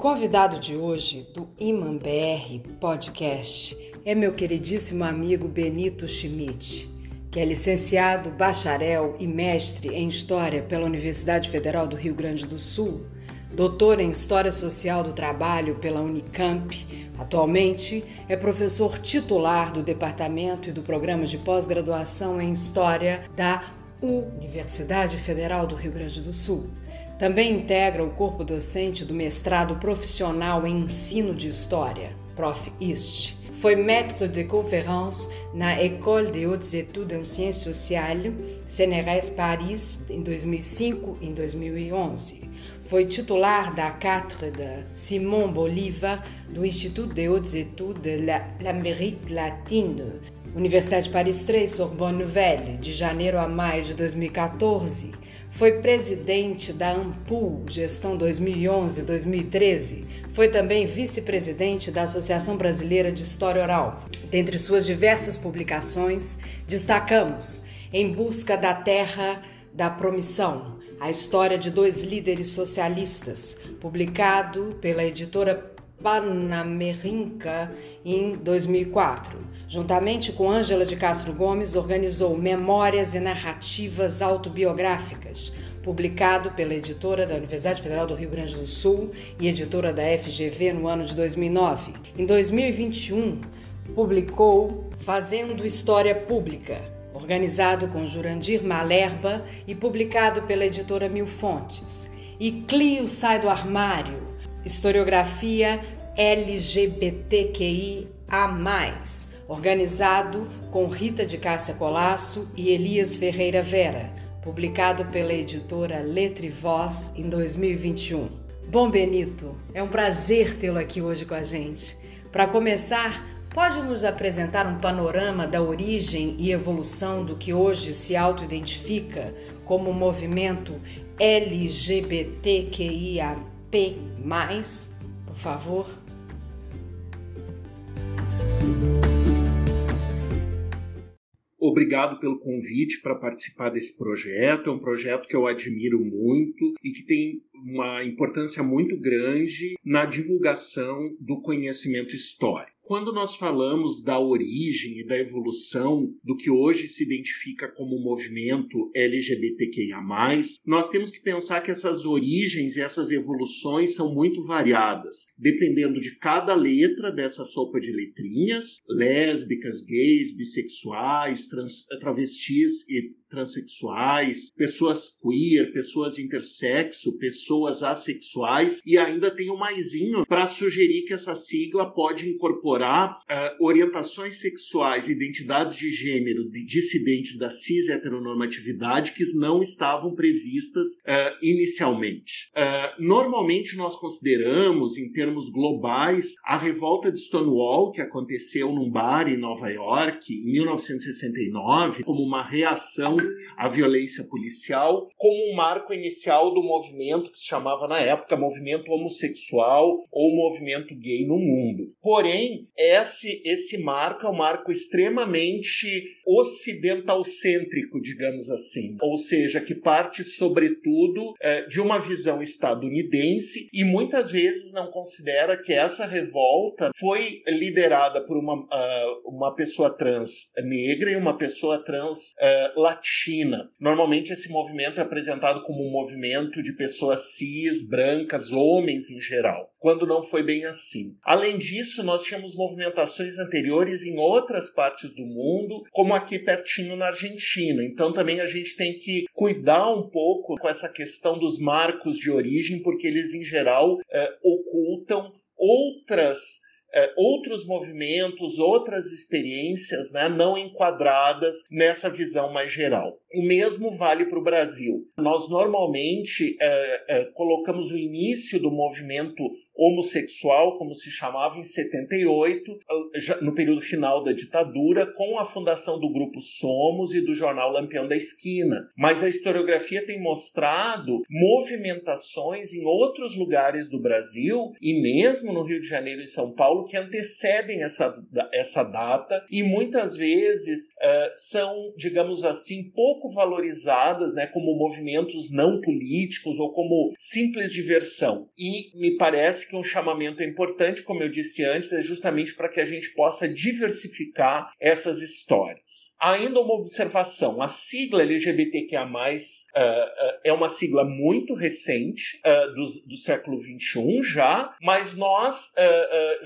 Convidado de hoje do Iman BR Podcast é meu queridíssimo amigo Benito Schmidt, que é licenciado, bacharel e mestre em História pela Universidade Federal do Rio Grande do Sul, doutor em História Social do Trabalho pela Unicamp. Atualmente é professor titular do Departamento e do Programa de Pós-Graduação em História da Universidade Federal do Rio Grande do Sul. Também integra o corpo docente do mestrado profissional em ensino de história, Prof. IST. Foi maître de conférence na École des Hautes Études en Sciences Sociales, CNRS Paris, em 2005 e em 2011. Foi titular da cátedra Simon Bolivar do Instituto des Hautes Études de l'Amérique Latine, Universidade de Paris 3, Sorbonne Nouvelle, de janeiro a maio de 2014 foi presidente da AMPUL, gestão 2011-2013. Foi também vice-presidente da Associação Brasileira de História Oral. Dentre suas diversas publicações, destacamos Em Busca da Terra da Promissão, a história de dois líderes socialistas, publicado pela editora Panamerinca em 2004. Juntamente com Ângela de Castro Gomes, organizou Memórias e Narrativas Autobiográficas, publicado pela editora da Universidade Federal do Rio Grande do Sul e editora da FGV no ano de 2009. Em 2021, publicou Fazendo História Pública, organizado com Jurandir Malerba e publicado pela editora Mil Fontes. E Clio Sai do Armário, Historiografia LGBTQIA, organizado com Rita de Cássia Colasso e Elias Ferreira Vera, publicado pela editora Letra e Voz em 2021. Bom, Benito, é um prazer tê-lo aqui hoje com a gente. Para começar, pode nos apresentar um panorama da origem e evolução do que hoje se auto-identifica como movimento LGBTQIAP+, por favor? Obrigado pelo convite para participar desse projeto. É um projeto que eu admiro muito e que tem uma importância muito grande na divulgação do conhecimento histórico. Quando nós falamos da origem e da evolução do que hoje se identifica como movimento LGBTQIA, nós temos que pensar que essas origens e essas evoluções são muito variadas, dependendo de cada letra dessa sopa de letrinhas, lésbicas, gays, bissexuais, trans, travestis e transexuais, pessoas queer, pessoas intersexo, pessoas assexuais e ainda tem o um maisinho para sugerir que essa sigla pode incorporar uh, orientações sexuais, identidades de gênero de dissidentes da cis heteronormatividade que não estavam previstas uh, inicialmente. Uh, normalmente nós consideramos, em termos globais, a revolta de Stonewall, que aconteceu num bar em Nova York em 1969, como uma reação a violência policial como um marco inicial do movimento que se chamava na época movimento homossexual ou movimento gay no mundo. Porém, esse, esse marco é um marco extremamente ocidental-cêntrico, digamos assim, ou seja, que parte sobretudo é, de uma visão estadunidense e muitas vezes não considera que essa revolta foi liderada por uma, uh, uma pessoa trans negra e uma pessoa trans uh, latina China. Normalmente esse movimento é apresentado como um movimento de pessoas cis, brancas, homens em geral, quando não foi bem assim. Além disso, nós tínhamos movimentações anteriores em outras partes do mundo, como aqui pertinho na Argentina. Então também a gente tem que cuidar um pouco com essa questão dos marcos de origem, porque eles em geral eh, ocultam outras é, outros movimentos, outras experiências né, não enquadradas nessa visão mais geral. O mesmo vale para o Brasil. Nós normalmente é, é, colocamos o início do movimento homossexual, como se chamava em 78, no período final da ditadura, com a fundação do grupo Somos e do jornal Lampião da Esquina. Mas a historiografia tem mostrado movimentações em outros lugares do Brasil e mesmo no Rio de Janeiro e São Paulo que antecedem essa, essa data e muitas vezes uh, são, digamos assim, pouco valorizadas né, como movimentos não políticos ou como simples diversão. E me parece que um chamamento importante, como eu disse antes, é justamente para que a gente possa diversificar essas histórias. Ainda uma observação: a sigla LGBTQIA, uh, uh, é uma sigla muito recente, uh, do, do, século XXI já, mas nós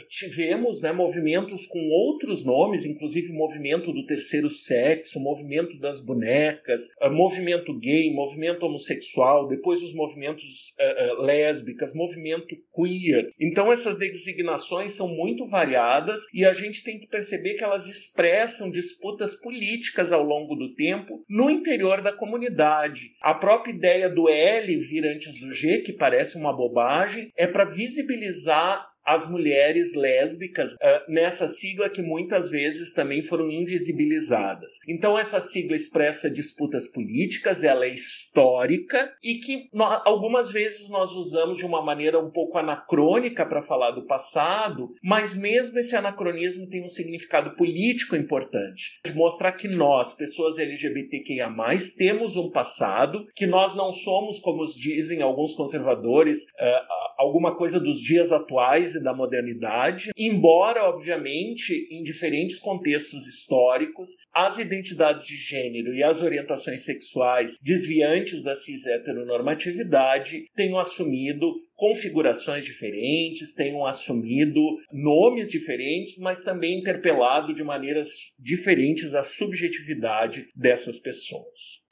tivemos né, movimentos com outros nomes, inclusive o movimento do terceiro sexo, o movimento das bonecas, movimento gay, movimento homossexual, depois os movimentos lésbicas, movimento queer então essas designações são muito variadas e a gente tem que perceber que elas expressam disputas políticas ao longo do tempo no interior da comunidade. A própria ideia do L vir antes do G, que parece uma bobagem, é para visibilizar as mulheres lésbicas uh, nessa sigla que muitas vezes também foram invisibilizadas. Então essa sigla expressa disputas políticas, ela é histórica e que nós, algumas vezes nós usamos de uma maneira um pouco anacrônica para falar do passado, mas mesmo esse anacronismo tem um significado político importante, de mostrar que nós, pessoas LGBTQIA+, temos um passado, que nós não somos, como dizem alguns conservadores, uh, alguma coisa dos dias atuais da modernidade, embora, obviamente, em diferentes contextos históricos, as identidades de gênero e as orientações sexuais desviantes da cis-heteronormatividade tenham assumido configurações diferentes, tenham assumido nomes diferentes, mas também interpelado de maneiras diferentes a subjetividade dessas pessoas.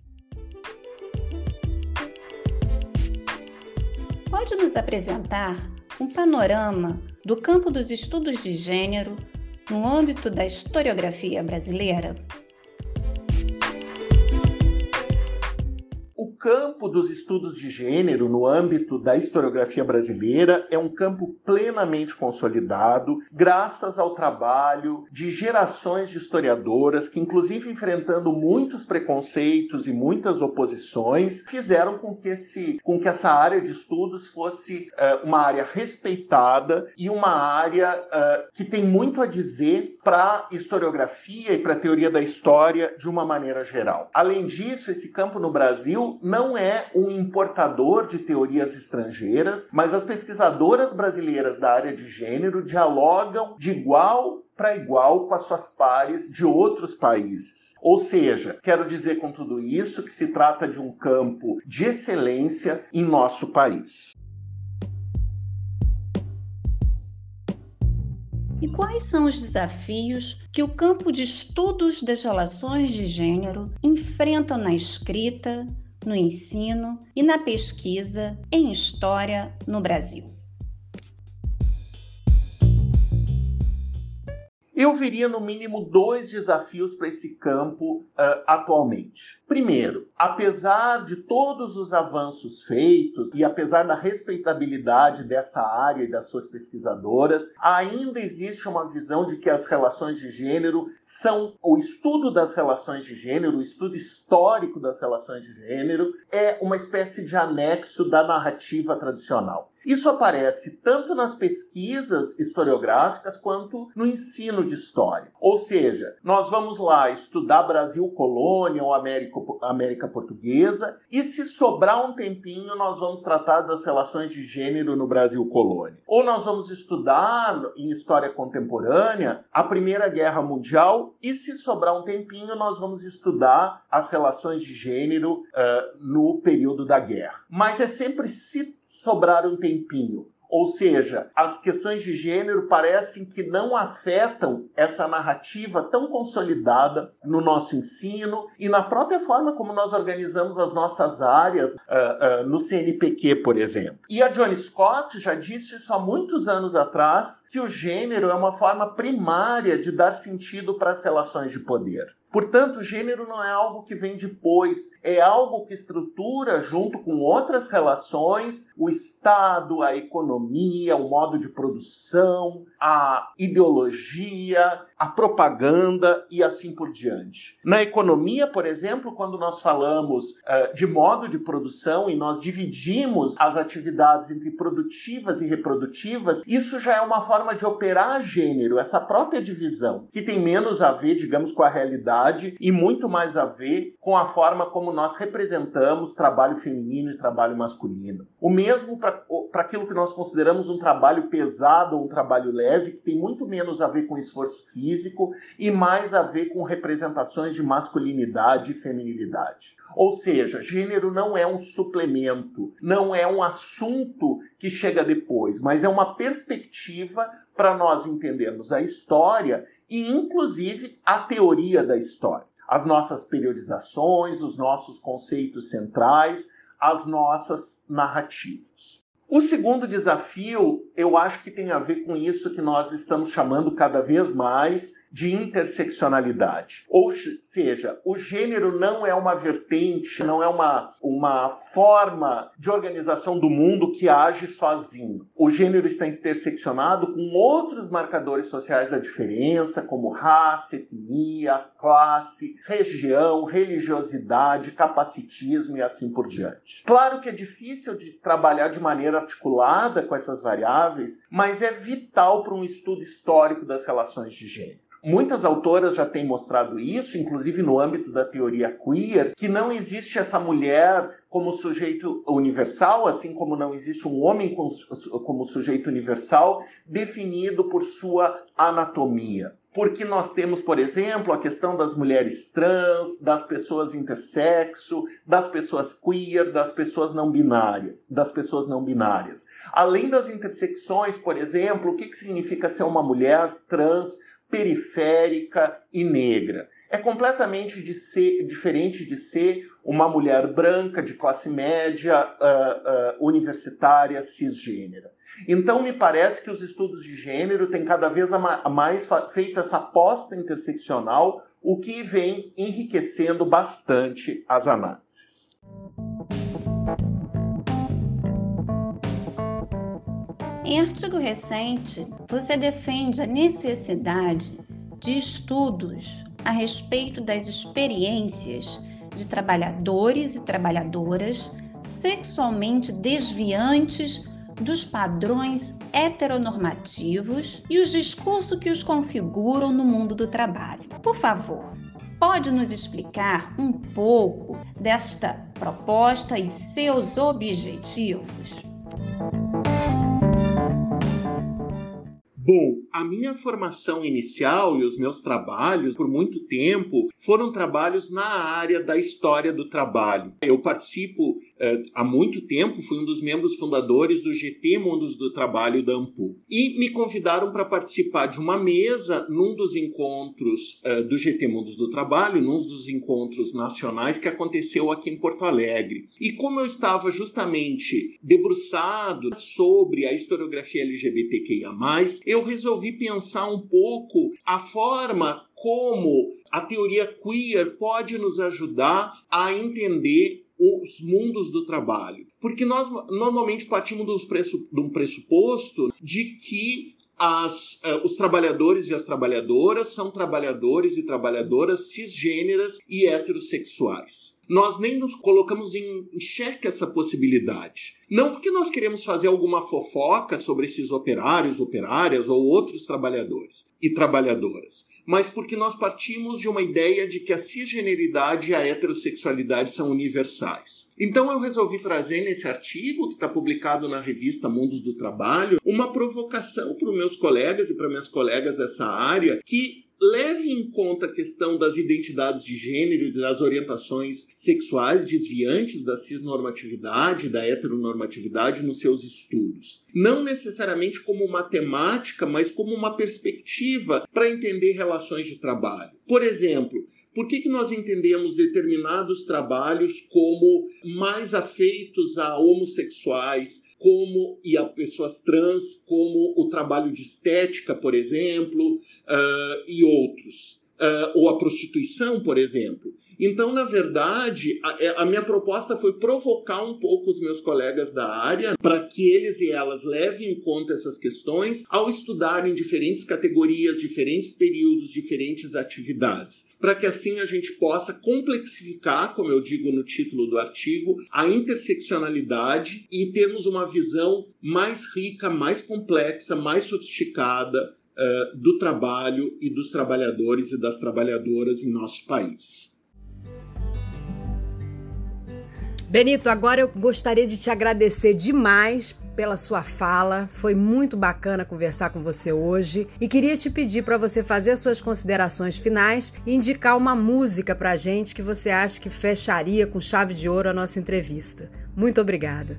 Pode nos apresentar um panorama do campo dos estudos de gênero no âmbito da historiografia brasileira? Campo dos estudos de gênero no âmbito da historiografia brasileira é um campo plenamente consolidado, graças ao trabalho de gerações de historiadoras que, inclusive enfrentando muitos preconceitos e muitas oposições, fizeram com que, esse, com que essa área de estudos fosse uh, uma área respeitada e uma área uh, que tem muito a dizer para historiografia e para a teoria da história de uma maneira geral. Além disso, esse campo no Brasil não é um importador de teorias estrangeiras, mas as pesquisadoras brasileiras da área de gênero dialogam de igual para igual com as suas pares de outros países. Ou seja, quero dizer com tudo isso que se trata de um campo de excelência em nosso país. E quais são os desafios que o campo de estudos das relações de gênero enfrenta na escrita, no ensino e na pesquisa em história no Brasil. Eu veria no mínimo dois desafios para esse campo uh, atualmente. Primeiro, apesar de todos os avanços feitos e apesar da respeitabilidade dessa área e das suas pesquisadoras, ainda existe uma visão de que as relações de gênero são o estudo das relações de gênero, o estudo histórico das relações de gênero, é uma espécie de anexo da narrativa tradicional. Isso aparece tanto nas pesquisas historiográficas quanto no ensino de história. Ou seja, nós vamos lá estudar Brasil colônia ou América, América Portuguesa e se sobrar um tempinho nós vamos tratar das relações de gênero no Brasil colônia. Ou nós vamos estudar em história contemporânea a Primeira Guerra Mundial e se sobrar um tempinho nós vamos estudar as relações de gênero uh, no período da guerra. Mas é sempre se sobrar um tempinho. Ou seja, as questões de gênero parecem que não afetam essa narrativa tão consolidada no nosso ensino e na própria forma como nós organizamos as nossas áreas uh, uh, no CNPq, por exemplo. E a Johnny Scott já disse isso há muitos anos atrás, que o gênero é uma forma primária de dar sentido para as relações de poder. Portanto, gênero não é algo que vem depois, é algo que estrutura, junto com outras relações, o Estado, a economia, o modo de produção, a ideologia, a propaganda e assim por diante. Na economia, por exemplo, quando nós falamos uh, de modo de produção e nós dividimos as atividades entre produtivas e reprodutivas, isso já é uma forma de operar gênero, essa própria divisão, que tem menos a ver, digamos, com a realidade e muito mais a ver com a forma como nós representamos trabalho feminino e trabalho masculino. O mesmo para aquilo que nós consideramos um trabalho pesado ou um trabalho leve, que tem muito menos a ver com esforço físico e mais a ver com representações de masculinidade e feminilidade. Ou seja, gênero não é um suplemento, não é um assunto que chega depois, mas é uma perspectiva para nós entendermos a história e, inclusive, a teoria da história. As nossas periodizações, os nossos conceitos centrais, as nossas narrativas. O segundo desafio, eu acho que tem a ver com isso que nós estamos chamando cada vez mais de interseccionalidade. Ou seja, o gênero não é uma vertente, não é uma, uma forma de organização do mundo que age sozinho. O gênero está interseccionado com outros marcadores sociais da diferença, como raça, etnia, classe, região, religiosidade, capacitismo e assim por diante. Claro que é difícil de trabalhar de maneira articulada com essas variáveis, mas é vital para um estudo histórico das relações de gênero. Muitas autoras já têm mostrado isso, inclusive no âmbito da teoria queer, que não existe essa mulher como sujeito universal, assim como não existe um homem como sujeito universal definido por sua anatomia. Porque nós temos, por exemplo, a questão das mulheres trans, das pessoas intersexo, das pessoas queer, das pessoas não binárias, das pessoas não binárias. Além das intersecções, por exemplo, o que, que significa ser uma mulher trans periférica e negra. É completamente de ser, diferente de ser uma mulher branca de classe média, uh, uh, universitária, cisgênera. Então, me parece que os estudos de gênero têm cada vez mais feito essa aposta interseccional, o que vem enriquecendo bastante as análises. Em artigo recente, você defende a necessidade de estudos a respeito das experiências de trabalhadores e trabalhadoras sexualmente desviantes dos padrões heteronormativos e os discursos que os configuram no mundo do trabalho. Por favor, pode nos explicar um pouco desta proposta e seus objetivos? Bom, a minha formação inicial e os meus trabalhos, por muito tempo, foram trabalhos na área da história do trabalho. Eu participo há muito tempo, fui um dos membros fundadores do GT Mundos do Trabalho da AMPU. E me convidaram para participar de uma mesa num dos encontros eh, do GT Mundos do Trabalho, num dos encontros nacionais que aconteceu aqui em Porto Alegre. E como eu estava justamente debruçado sobre a historiografia LGBTQIA, eu resolvi pensar um pouco a forma como a teoria queer pode nos ajudar a entender os mundos do trabalho. Porque nós normalmente partimos de um pressuposto de que as, uh, os trabalhadores e as trabalhadoras são trabalhadores e trabalhadoras cisgêneras e heterossexuais. Nós nem nos colocamos em, em xeque essa possibilidade. Não porque nós queremos fazer alguma fofoca sobre esses operários, operárias ou outros trabalhadores e trabalhadoras, mas porque nós partimos de uma ideia de que a cisgeneridade e a heterossexualidade são universais. Então eu resolvi trazer nesse artigo, que está publicado na revista Mundos do Trabalho, uma provocação para os meus colegas e para minhas colegas dessa área que leve em conta a questão das identidades de gênero e das orientações sexuais desviantes da cisnormatividade, da heteronormatividade nos seus estudos. Não necessariamente como matemática, mas como uma perspectiva para entender relações de trabalho. Por exemplo, por que, que nós entendemos determinados trabalhos como mais afeitos a homossexuais, como e a pessoas trans, como o trabalho de estética, por exemplo, uh, e outros, uh, ou a prostituição, por exemplo? Então, na verdade, a, é, a, minha proposta foi provocar um pouco os meus colegas da área para que eles e elas levem em conta essas questões ao estudarem diferentes categorias, diferentes períodos, diferentes atividades, para que assim a gente possa complexificar, como eu digo no título do artigo, a interseccionalidade e termos uma visão mais rica, mais complexa, mais sofisticada uh, do trabalho e dos trabalhadores e das trabalhadoras em nosso país. Benito, agora eu gostaria de te agradecer demais pela sua fala. Foi muito bacana conversar com você hoje e queria te pedir para você fazer suas considerações finais e indicar uma música para a gente que você acha que fecharia com chave de ouro a nossa entrevista. Muito obrigada.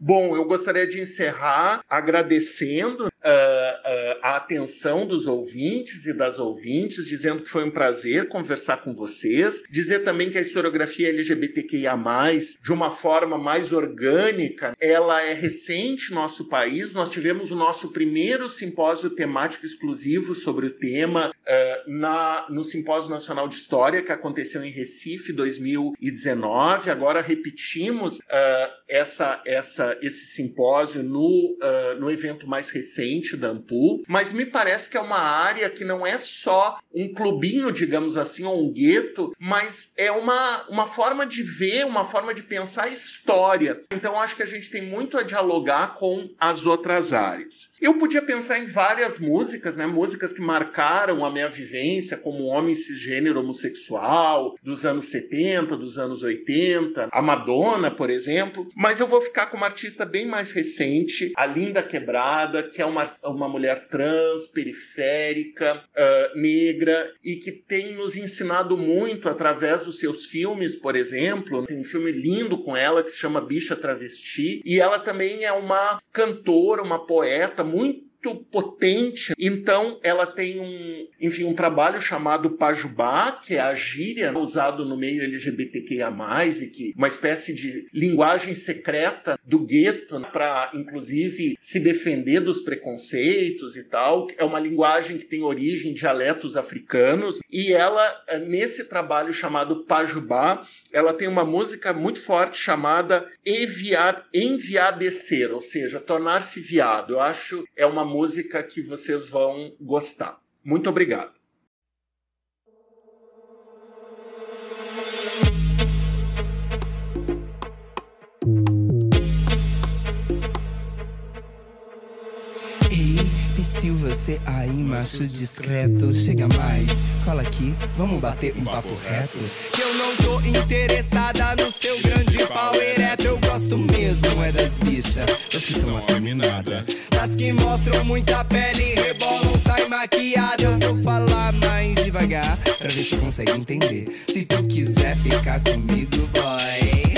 Bom, eu gostaria de encerrar agradecendo uh, a atenção dos ouvintes e das ouvintes, dizendo que foi um prazer conversar com vocês, dizer também que a historiografia LGBTQIA+, de uma forma mais orgânica, ela é recente no nosso país, nós tivemos o nosso primeiro simpósio temático exclusivo sobre o tema uh, na, no Simpósio Nacional de História, que aconteceu em Recife, 2019, agora repetimos uh, essa, essa, esse simpósio no, no evento mais recente, da Mas me parece que é uma área que não é só um clubinho, digamos assim, ou um gueto, mas é uma, uma forma de ver, uma forma de pensar a história. Então acho que a gente tem muito a dialogar com as outras áreas. Eu podia pensar em várias músicas, né? Músicas que marcaram a minha vivência como homem cisgênero homossexual dos anos 70, dos anos 80, a Madonna, por exemplo, mas eu vou ficar com uma artista bem mais recente, a Linda Quebrada, que é uma uma, uma mulher trans, periférica, uh, negra, e que tem nos ensinado muito através dos seus filmes, por exemplo. Tem um filme lindo com ela que se chama Bicha Travesti, e ela também é uma cantora, uma poeta muito muito potente. Então, ela tem um, enfim, um trabalho chamado Pajubá, que é a gíria usado no meio LGBTQIA+, e que uma espécie de linguagem secreta do gueto para, inclusive, se defender dos preconceitos e tal. É uma linguagem que tem origem em dialetos africanos. E ela, nesse trabalho chamado Pajubá, ela tem uma música muito forte chamada Enviar, Enviadecer, ou seja, tornar-se viado. Eu acho é uma música que vocês vão gostar. Muito obrigado. Se você aí, macho discreto, chega mais, cola aqui, vamos bater um papo reto. Que eu não tô interessada no seu grande pau ereto, eu gosto mesmo é das bichas, das que são afeminadas, das que mostram muita pele, rebolam, sai maquiada. Eu vou falar mais devagar, pra ver se consegue entender. Se tu quiser ficar comigo, boy.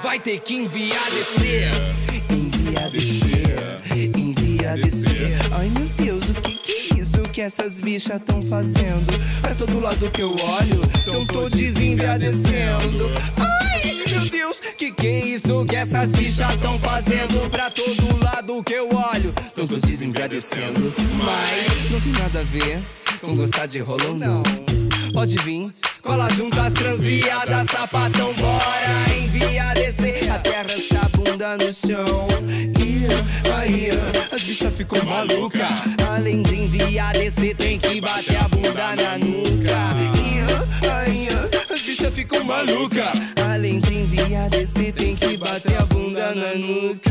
Vai ter que enviar descer. Enviar descer. Enviar descer. Ai meu Deus, o que que é isso que essas bichas tão fazendo? Pra todo lado que eu olho, tão todos enviadecendo. Ai meu Deus, que que é isso que essas bichas tão fazendo? Pra todo lado que eu olho, tão todos enviadecendo. Mas não tem nada a ver com gostar de rolo, não. Pode vir Cola junto as transviadas, sapatão, bora envia descer. A terra está bunda no chão. E aí, as bichas ficam maluca. Além de enviar descer, tem que bater a bunda na nuca. E aí, as bichas ficam maluca. Além de enviar descer, tem que bater a bunda na nuca.